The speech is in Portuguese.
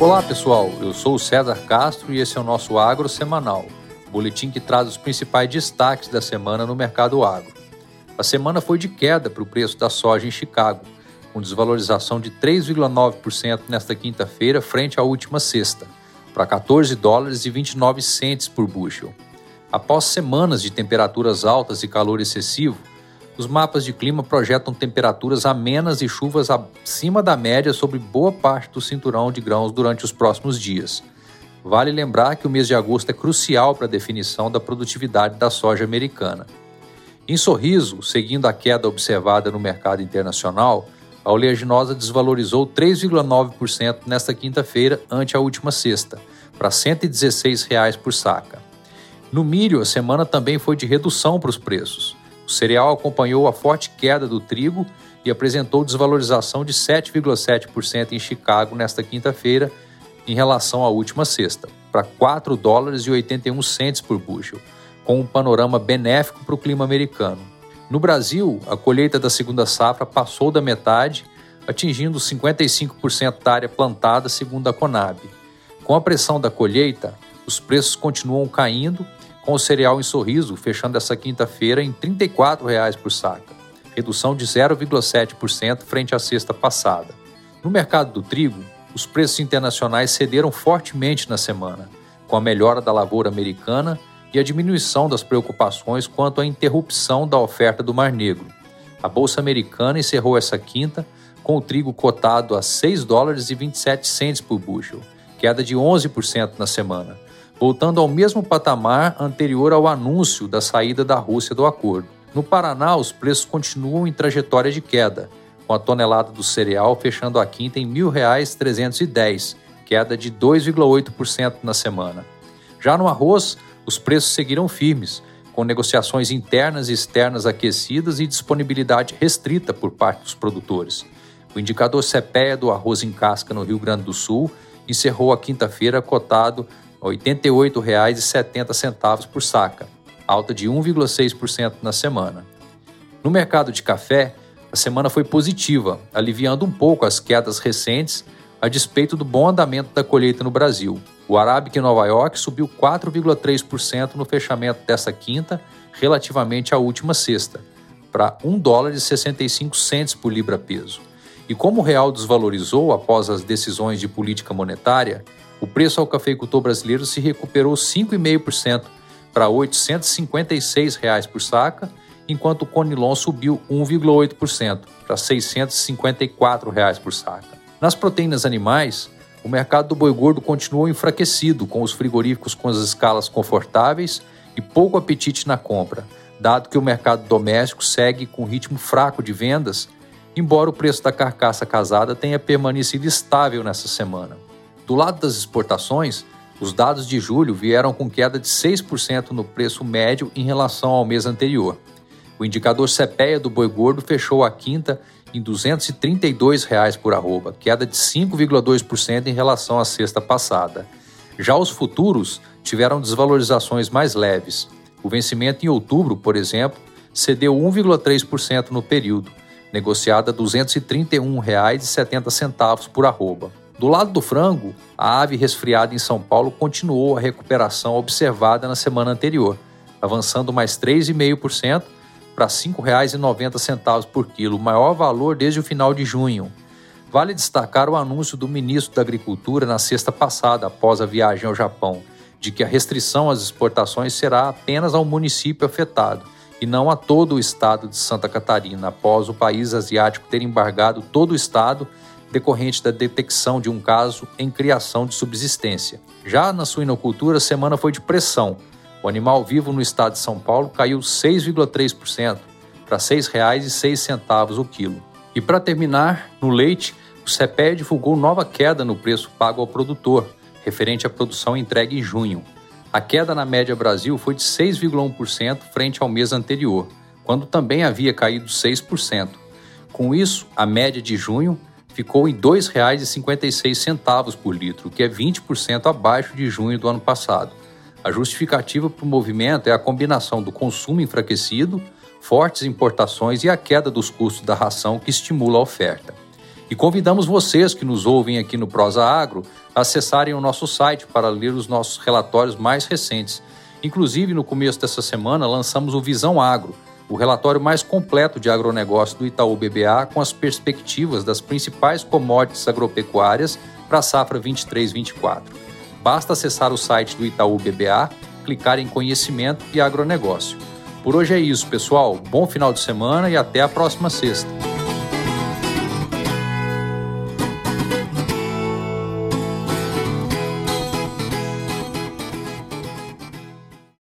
Olá pessoal, eu sou o César Castro e esse é o nosso Agro Semanal, boletim que traz os principais destaques da semana no mercado agro. A semana foi de queda para o preço da soja em Chicago, com desvalorização de 3,9% nesta quinta-feira frente à última sexta, para 14 dólares e 29 centes por bushel. Após semanas de temperaturas altas e calor excessivo, os mapas de clima projetam temperaturas amenas e chuvas acima da média sobre boa parte do cinturão de grãos durante os próximos dias. Vale lembrar que o mês de agosto é crucial para a definição da produtividade da soja americana. Em Sorriso, seguindo a queda observada no mercado internacional, a oleaginosa desvalorizou 3,9% nesta quinta-feira ante a última sexta, para 116 reais por saca. No milho, a semana também foi de redução para os preços. O cereal acompanhou a forte queda do trigo e apresentou desvalorização de 7,7% em Chicago nesta quinta-feira em relação à última sexta, para 4 dólares e 81 centes por bushel, com um panorama benéfico para o clima americano. No Brasil, a colheita da segunda safra passou da metade, atingindo 55% da área plantada, segundo a Conab. Com a pressão da colheita, os preços continuam caindo, com o cereal em sorriso fechando essa quinta-feira em 34 reais por saca, redução de 0,7% frente à sexta passada. No mercado do trigo, os preços internacionais cederam fortemente na semana, com a melhora da lavoura americana e a diminuição das preocupações quanto à interrupção da oferta do Mar Negro. A bolsa americana encerrou essa quinta com o trigo cotado a 6 dólares e 27 centes por bushel, queda de 11% na semana, voltando ao mesmo patamar anterior ao anúncio da saída da Rússia do acordo. No Paraná, os preços continuam em trajetória de queda, com a tonelada do cereal fechando a quinta em R$ 1.310, queda de 2,8% na semana. Já no arroz, os preços seguiram firmes, com negociações internas e externas aquecidas e disponibilidade restrita por parte dos produtores. O indicador CPEA do arroz em casca no Rio Grande do Sul encerrou a quinta-feira cotado R$ 88,70 por saca, alta de 1,6% na semana. No mercado de café, a semana foi positiva, aliviando um pouco as quedas recentes a despeito do bom andamento da colheita no Brasil. O Arábica em Nova York subiu 4,3% no fechamento dessa quinta, relativamente à última sexta, para 1 dólar e 65 centes por libra-peso. E como o real desvalorizou após as decisões de política monetária, o preço ao cafeicultor brasileiro se recuperou 5,5% para 856 reais por saca, enquanto o Conilon subiu 1,8% para 654 reais por saca. Nas proteínas animais, o mercado do boi gordo continuou enfraquecido, com os frigoríficos com as escalas confortáveis e pouco apetite na compra, dado que o mercado doméstico segue com ritmo fraco de vendas, embora o preço da carcaça casada tenha permanecido estável nessa semana. Do lado das exportações, os dados de julho vieram com queda de 6% no preço médio em relação ao mês anterior. O indicador CPEA do boi gordo fechou a quinta em 232 reais por arroba, queda de 5,2% em relação à sexta passada. Já os futuros tiveram desvalorizações mais leves. O vencimento em outubro, por exemplo, cedeu 1,3% no período, negociado a R$ 231,70 por arroba. Do lado do frango, a ave resfriada em São Paulo continuou a recuperação observada na semana anterior, avançando mais 3,5% para R$ 5,90 por quilo, maior valor desde o final de junho. Vale destacar o anúncio do ministro da Agricultura na sexta passada, após a viagem ao Japão, de que a restrição às exportações será apenas ao município afetado e não a todo o estado de Santa Catarina, após o país asiático ter embargado todo o estado decorrente da detecção de um caso em criação de subsistência. Já na suinocultura, a semana foi de pressão. O animal vivo no estado de São Paulo caiu 6,3% para R$ 6,06 o quilo. E para terminar, no leite, o CPE divulgou nova queda no preço pago ao produtor, referente à produção entregue em junho. A queda na média Brasil foi de 6,1% frente ao mês anterior, quando também havia caído 6%. Com isso, a média de junho ficou em R$ 2,56 por litro, que é 20% abaixo de junho do ano passado. A justificativa para o movimento é a combinação do consumo enfraquecido, fortes importações e a queda dos custos da ração que estimula a oferta. E convidamos vocês que nos ouvem aqui no Prosa Agro a acessarem o nosso site para ler os nossos relatórios mais recentes. Inclusive, no começo dessa semana, lançamos o Visão Agro, o relatório mais completo de agronegócio do Itaú BBA com as perspectivas das principais commodities agropecuárias para a safra 23-24. Basta acessar o site do Itaú BBA, clicar em Conhecimento e Agronegócio. Por hoje é isso, pessoal. Bom final de semana e até a próxima sexta.